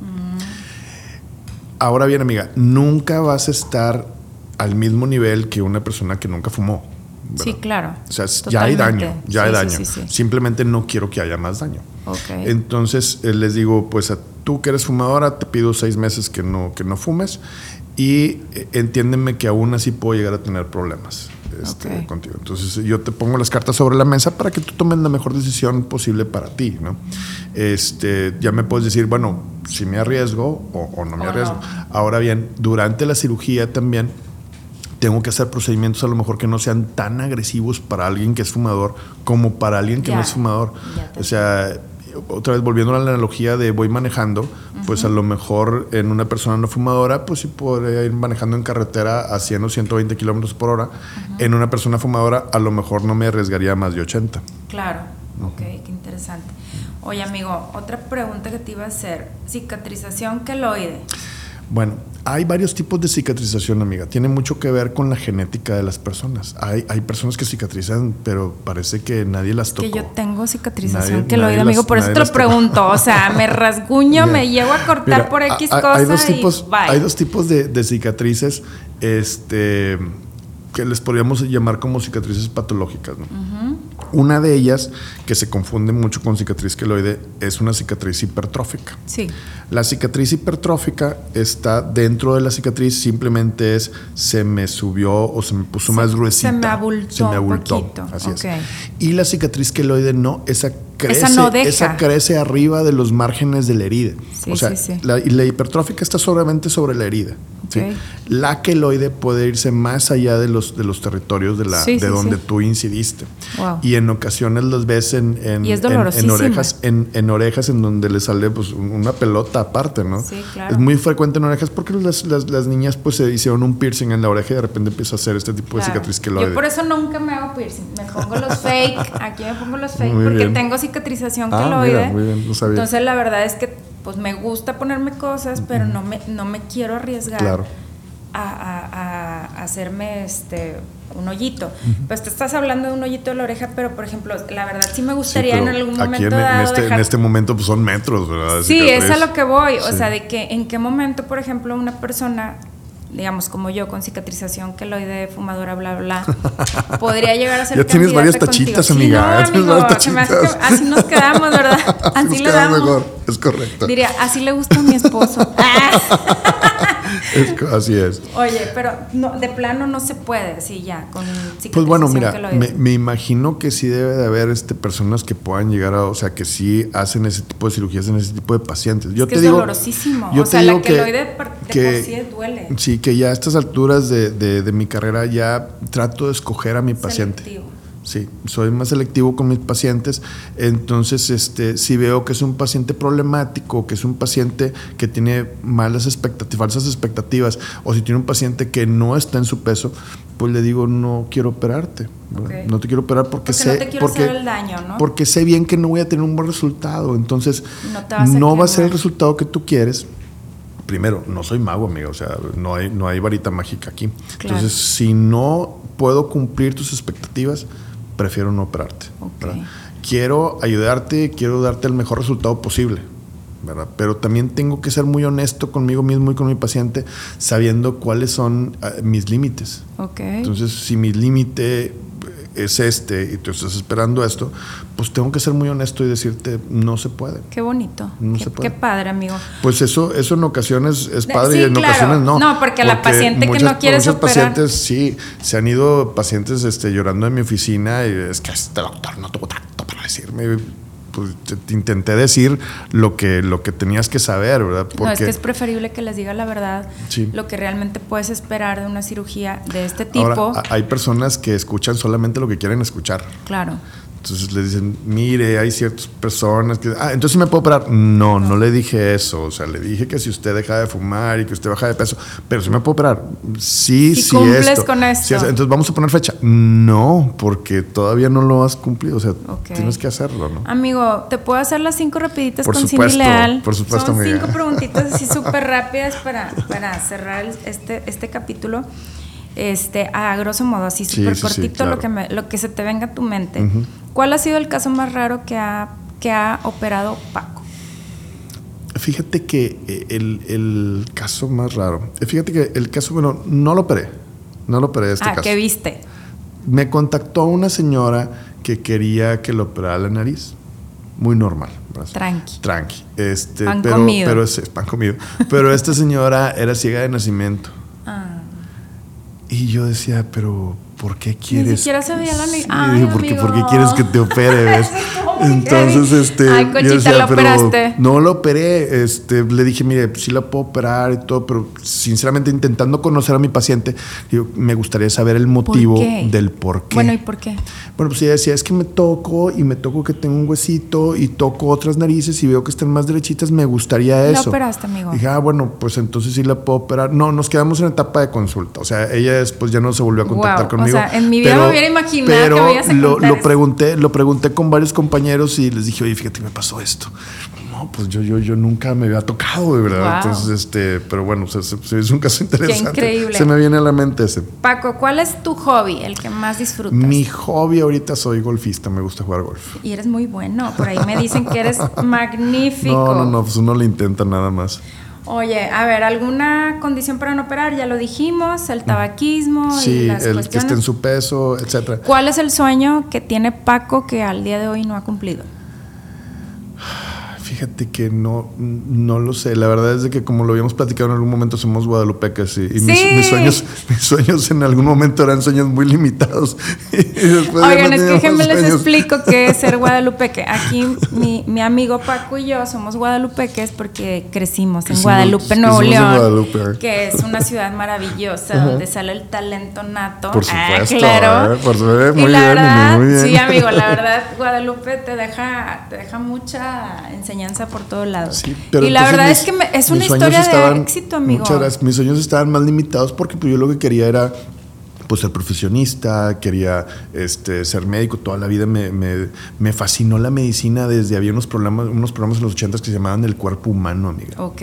Mm. Ahora bien, amiga, nunca vas a estar al mismo nivel que una persona que nunca fumó. ¿Verdad? Sí, claro. O sea, ya hay Totalmente. daño, ya Sí, hay daño. sí, sí. Simplemente no quiero que haya más daño. Ok. Entonces eh, les digo, pues a tú que eres fumadora, te pido seis meses que no, que no fumes y eh, entiéndeme que aún así puedo llegar a tener problemas este, Ok. contigo. Entonces yo te pongo las cartas sobre la mesa para que tú tomes la mejor decisión posible para ti. ¿no? Este, ya me puedes decir, bueno, si me arriesgo o, o no me O arriesgo. no. Ahora bien, durante la cirugía también tengo que hacer procedimientos a lo mejor que no sean tan agresivos para alguien que es fumador como para alguien que Ya, no es fumador. O sea, otra vez volviendo a la analogía de voy manejando, pues a lo mejor en una persona no fumadora, pues sí podría ir manejando en carretera a 100 o 120 kilómetros por hora. En una persona fumadora, a lo mejor no me arriesgaría más de 80. Claro, ok, qué interesante. Oye, amigo, otra pregunta que te iba a hacer. Cicatrización queloide. Bueno, hay varios tipos de cicatrización, amiga. Tiene mucho que ver con la genética de las personas. Hay, hay personas que cicatrizan, pero parece que nadie las tocó. Que yo tengo cicatrización Nadie- queloide, nadie amigo, las- por eso te lo pregunto. O sea, me rasguño, me llego a cortar Mira, por X hay- cosa hay dos tipos, y hay dos tipos de, de cicatrices, este, que les podríamos llamar como cicatrices patológicas. ¿no? Una de ellas, que se confunde mucho con cicatriz queloide, es una cicatriz hipertrófica. Sí, La cicatriz hipertrófica está dentro de la cicatriz, simplemente es se me subió o se me puso Se- más se gruesita. me abultó Se me un abultó. poquito, Así ok. es. Y la cicatriz queloide no, esa crece, no deja. esa crece arriba de los márgenes de la herida. Sí, o sea, sí, sí. La, y la hipertrófica está solamente sobre la herida. ¿Sí? Ok. La queloide puede irse más allá de los, de los territorios de, la, Sí, de sí, donde sí. tú incidiste. Wow. Y en ocasiones los ves en, orejas, en, en orejas en donde le sale pues, un- una pelota aparte, ¿no? Sí, claro. Es muy frecuente en orejas porque las, las, las niñas pues se hicieron un piercing en la oreja y de repente empieza a hacer este tipo de claro. cicatriz queloide. Yo por eso nunca me hago piercing. Me pongo los fake. Aquí me pongo los fake Muy porque bien. tengo cicatrización Ah, queloide. mira, muy bien, no sabía. Entonces la verdad es que pues me gusta ponerme cosas, pero no me, no me quiero arriesgar Claro. a, a- a hacerme este un hoyito. Pues te estás hablando de un hoyito de la oreja, pero por ejemplo, la verdad sí me Sí, gustaría en algún aquí momento en, en dado este, en dejar- este momento pues son metros, ¿verdad? Sí, es a lo que voy. O sea, de que en qué momento, por ejemplo, una persona, digamos como yo, con cicatrización queloide, fumadora, bla, bla, podría llegar a ser Ya tienes varias tachitas, contigo. amiga, Sí, no, amigo, hace que tachitas. así nos quedamos, ¿verdad? Así Así nos le quedamos damos. mejor, es correcto. Diría, así le gusta a mi esposo. Es así es. Oye, pero no, de plano no se puede, sí, ya, con Pues bueno, mira, me, me imagino que sí debe de haber este, personas que puedan llegar a, o sea, que sí hacen ese tipo de cirugías en ese tipo de pacientes. Yo es que te es digo, dolorosísimo. yo o te sea, la digo que- queloide de por sí duele. Sí, que ya a estas alturas de, de- de mi carrera ya trato de escoger a mi paciente. Sí, soy más selectivo con mis pacientes. Entonces, este, si veo que es un paciente problemático, que es un paciente que tiene malas expectativas, falsas expectativas, o si tiene un paciente que no está en su peso, pues le digo, no quiero operarte. ¿no? Ok. No te quiero operar porque, Porque sé no te porque, hacer el daño, ¿no? porque sé bien que no voy a tener un buen resultado. Entonces, No no va a ser el resultado que tú quieres. Primero, no soy mago, amigo, o sea, no hay, no hay varita mágica aquí. Claro. Entonces, si no puedo cumplir tus expectativas, prefiero no operarte. Ok. ¿verdad? Quiero ayudarte, quiero darte el mejor resultado posible, ¿verdad? Pero también tengo que ser muy honesto conmigo mismo y con mi paciente, sabiendo cuáles son ah, mis límites. Ok. Entonces, si mi límite es este y tú estás esperando esto, pues tengo que ser muy honesto y decirte, no se puede. Qué bonito. No qué, se puede. qué padre, amigo. Pues eso, eso en ocasiones es padre sí, y en claro. ocasiones no. No, porque la paciente que no quieres muchos operar- pacientes, sí, se han ido pacientes este, llorando en mi oficina y es que este doctor no tuvo tanto para decirme. Pues te, te intenté decir lo que, lo que tenías que saber, ¿verdad? no, es Porque que es preferible que les diga la verdad, Sí. lo que realmente puedes esperar de una cirugía de este tipo. ahora hay personas que escuchan solamente lo que quieren escuchar. claro. Entonces le dicen, mire, hay ciertas personas que... Ah, entonces sí me puedo operar. No, no, le dije eso. O sea, le dije que si usted deja de fumar y que usted baja de peso, pero sí me puedo operar. Sí, Si sí, cumples esto. con esto. Sí, entonces vamos a poner fecha. No, porque todavía no lo has cumplido. O sea, tienes que hacerlo, ¿no? Amigo, ¿te puedo hacer las cinco rapiditas Por con supuesto, Cindy Leal? por supuesto, Son amiga. cinco preguntitas así súper rápidas para, para cerrar este, este capítulo. Este, a grosso modo, así Sí, súper sí, sí, cortito, claro. lo, que me- lo que se te venga a tu mente. ¿Cuál ha sido el caso más raro que ha, que ha operado Paco? Fíjate que eh, el, el caso más raro... eh, Fíjate que el caso, bueno, no lo operé. No lo operé este ah, caso. ¿qué viste? Me contactó una señora que quería que le operara la nariz. Muy normal. ¿verdad? Tranqui. Tranqui. Este, Pan pero, comido. Pero es, es pan comido. Pero esta señora era ciega de nacimiento. Ah, Y yo decía, pero ¿por qué quieres? siquiera se veía la. Sí, Ay, ¿por qué, por qué quieres que te opere? Entonces, este. Ay, yo Conchita, decía, ¿la pero operaste? No lo operé. Este, le dije, mire, sí la puedo operar y todo, pero sinceramente, intentando conocer a mi paciente, digo, me gustaría saber el motivo qué? del por qué. Bueno, ¿y por qué? Bueno, pues ella decía, es que me toco y me toco que tengo un huesito y toco otras narices y veo que están más derechitas, me gustaría ¿La eso. operaste, amigo? Dije, ah, bueno, pues entonces sí la puedo operar. No, nos quedamos en etapa de consulta. O sea, ella después ya no se volvió a contactar Guau, o conmigo. sea, en mi vida me hubiera imaginado que pero me ibas a lo, pregunté, lo pregunté con varios compañeros y les dije, oye, fíjate, me pasó esto. No, pues yo, yo, yo nunca me había tocado, de verdad. Entonces, este, pero bueno, se- se- se- es un caso interesante. increíble. Se me viene a la mente ese. Paco, ¿cuál es tu hobby, el que más disfrutas? Mi hobby ahorita soy golfista, me gusta jugar golf. Y eres muy bueno. Por ahí me dicen que eres magnífico. No, no, no, pues uno le intenta nada más. Oye, a ver, ¿alguna condición para no operar? Ya lo dijimos, el tabaquismo y las el que cuestiones. esté en su peso, etcétera. ¿Cuál es el sueño que tiene Paco que al día de hoy no ha cumplido? Fíjate que no, no lo sé. La verdad es de que como lo habíamos platicado en algún momento, somos guadalupecas y, y mis, Sí. mis sueños, mis sueños en algún momento eran sueños muy limitados. Y Oigan, no es que déjenme les explico qué es ser guadalupeque. Aquí mi, mi amigo Paco y yo somos guadalupeques porque crecimos en Guadalupe, Nuevo León, Guadalupe. que es una ciudad maravillosa donde sale el talento nato. Por Ah, supuesto, claro. ¿eh? Por supuesto, y muy la bien, verdad, muy bien. sí, amigo, la verdad, Guadalupe te deja, te deja mucha enseñanza por todos lados. Sí, pero y la verdad mis- es que me- es una historia estaban- de éxito, amigo. Muchas gracias. Mis sueños estaban más limitados porque pues, yo lo que quería era pues ser profesionista, quería este, ser médico, toda la vida me, me- me fascinó la medicina desde había unos programas, unos programas en los 80 que se llamaban El cuerpo humano, amiga. Ok.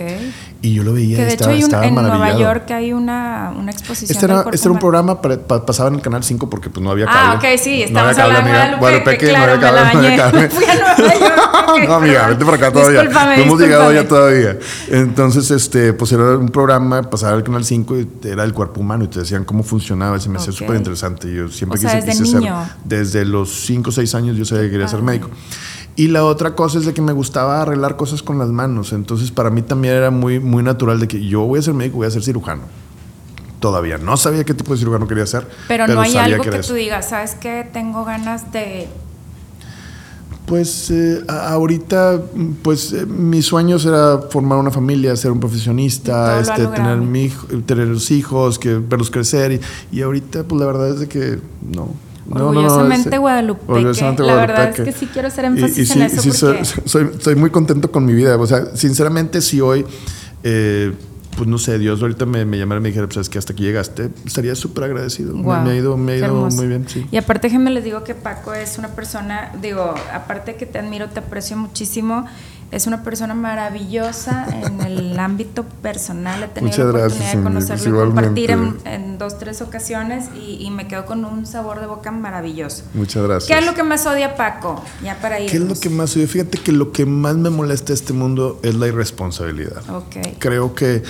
Y yo lo veía, Que de estaba, hecho hay un- estaba en Nueva. York hay una, una exposición. Este del era, cuerpo este era un programa, para- pa- pasaba en el canal 5 porque pues no había Ah, cable. ok, sí, No estamos había cable, hablando de amiga. Guadalupe, que que no claro, había cable, no había. Fui a Nueva York no, amiga, vete para acá todavía. Discúlpame, no hemos llegado discúlpame. ya todavía. Entonces, este, pues era un programa, pasaba al canal 5 y era el cuerpo humano y te decían cómo funcionaba. Y se me hacía Ok. súper interesante. Yo siempre O sea, quise, desde quise ser- niño. desde los 5 o 6 años yo sabía que quería ser padre. médico. Y la otra cosa es de que me gustaba arreglar cosas con las manos. Entonces, para mí también era muy, muy natural de que yo voy a ser médico, voy a ser cirujano. Todavía no sabía qué tipo de cirujano quería ser. Pero, no hay sabía algo que eso. tú digas, ¿sabes qué? Tengo ganas de... Pues eh, ahorita, pues eh, mis sueños era formar una familia, ser un profesionista, este, tener, mi hijo- tener los hijos, que verlos crecer. Y, y ahorita, pues la verdad es de que no. No, no, no, Orgullosamente este, guadalupeque. orgullosamente La verdad es que sí quiero hacer Y- énfasis y en eso sí, soy, porque- soy, soy muy contento con mi vida. O sea, sinceramente, si hoy, eh, pues no sé, Dios ahorita me, me llamara y me dijera, pues es que hasta aquí llegaste, estaría súper agradecido. Me- Guau, me, ha ido, me ha ido muy bien, sí. Y aparte déjenme les digo que Paco es una persona, digo, aparte que te admiro, te aprecio muchísimo, es una persona maravillosa en el ámbito personal. He tenido Muchas la gracias, oportunidad de conocerlo y compartir en, dos, tres ocasiones y, y me quedo con un sabor de boca maravilloso. Muchas gracias. ¿Qué es lo que más odia Paco? Ya para ir. ¿Qué es lo que más odio? Fíjate que lo que más me molesta de este mundo es la irresponsabilidad. Ok. Creo que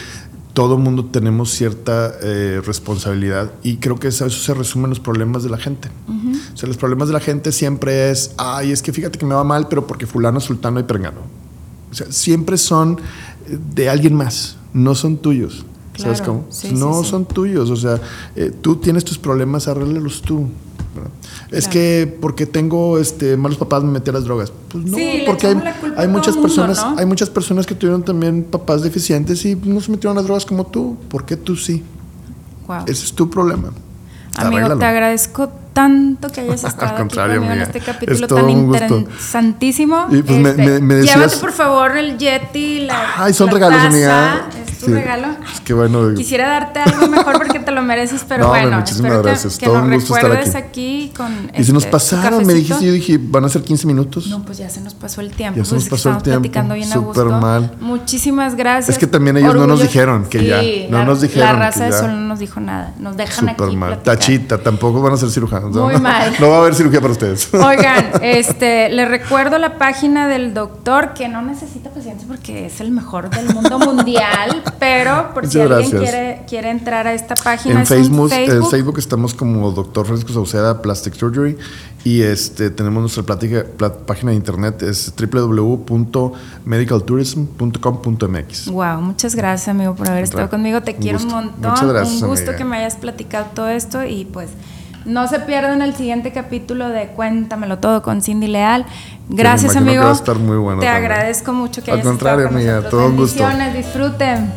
todo mundo tenemos cierta eh, responsabilidad y creo que eso, eso se resume en los problemas de la gente. O sea, los problemas de la gente siempre es, ay, es que fíjate que me va mal, pero porque fulano, sultano y perengano. O sea, siempre son eh, de alguien más, no son tuyos. ¿Sabes cómo? sí, no sí, sí. son tuyos, o sea, eh, tú tienes tus problemas, arréglalos tú. Es que porque tengo este malos papás me metí a las drogas. Pues no, porque hay, hay muchas mundo, personas, ¿no? hay muchas personas que tuvieron también papás deficientes y no se metieron a las drogas como tú. ¿Por qué tú sí? Wow. Ese es tu problema. Amigo, Arréglalo. te agradezco tanto que hayas Al estado aquí en este capítulo Es todo tan interesantísimo. Y, pues, me- Este, me- me decías- Llévate por favor el Yeti, la Ay, son la regalos, taza. amiga. Tu Sí. regalo. Es que bueno. Quisiera darte algo mejor porque te lo mereces, pero No, bueno, muchísimas espero que- gracias. que, Todo nos un gusto estar recuerdes aquí. aquí con y se nos este, pasaron, me dijiste, yo dije, van a ser 15 minutos. No, pues ya se nos pasó el tiempo. Ya se nos que pasó el tiempo. platicando bien a Súper gusto. mal. Muchísimas gracias. Es que también ellos no nos dijeron que ya. No la, nos dijeron La raza que de. Sol no nos dijo nada. Nos dejan Súper aquí mal. platicar. Tachita, tampoco van a ser cirujanos. ¿no? Muy mal. No va a haber cirugía para ustedes. Oigan, este, les recuerdo la página del doctor que no necesita pacientes porque es el mejor del mundo mundial, pero por si Muchas alguien gracias. quiere, quiere entrar a esta página, En Facebook, en Facebook. Facebook estamos como Dr. Francisco Sauceda Plastic Surgery y este tenemos nuestra plática- página de internet es www.medicaltourism.com.mx. Wow, muchas gracias amigo por haber estado conmigo. Te Un quiero gusto. un montón. Muchas gracias, un gusto amiga. que me hayas platicado todo esto y pues no se pierdan el siguiente capítulo de Cuéntamelo todo con Cindy Leal. Gracias que amigo. va a estar muy bueno Te también. agradezco mucho que Al hayas contrario, estado con amiga, nosotros. todo un gusto. Disfruten.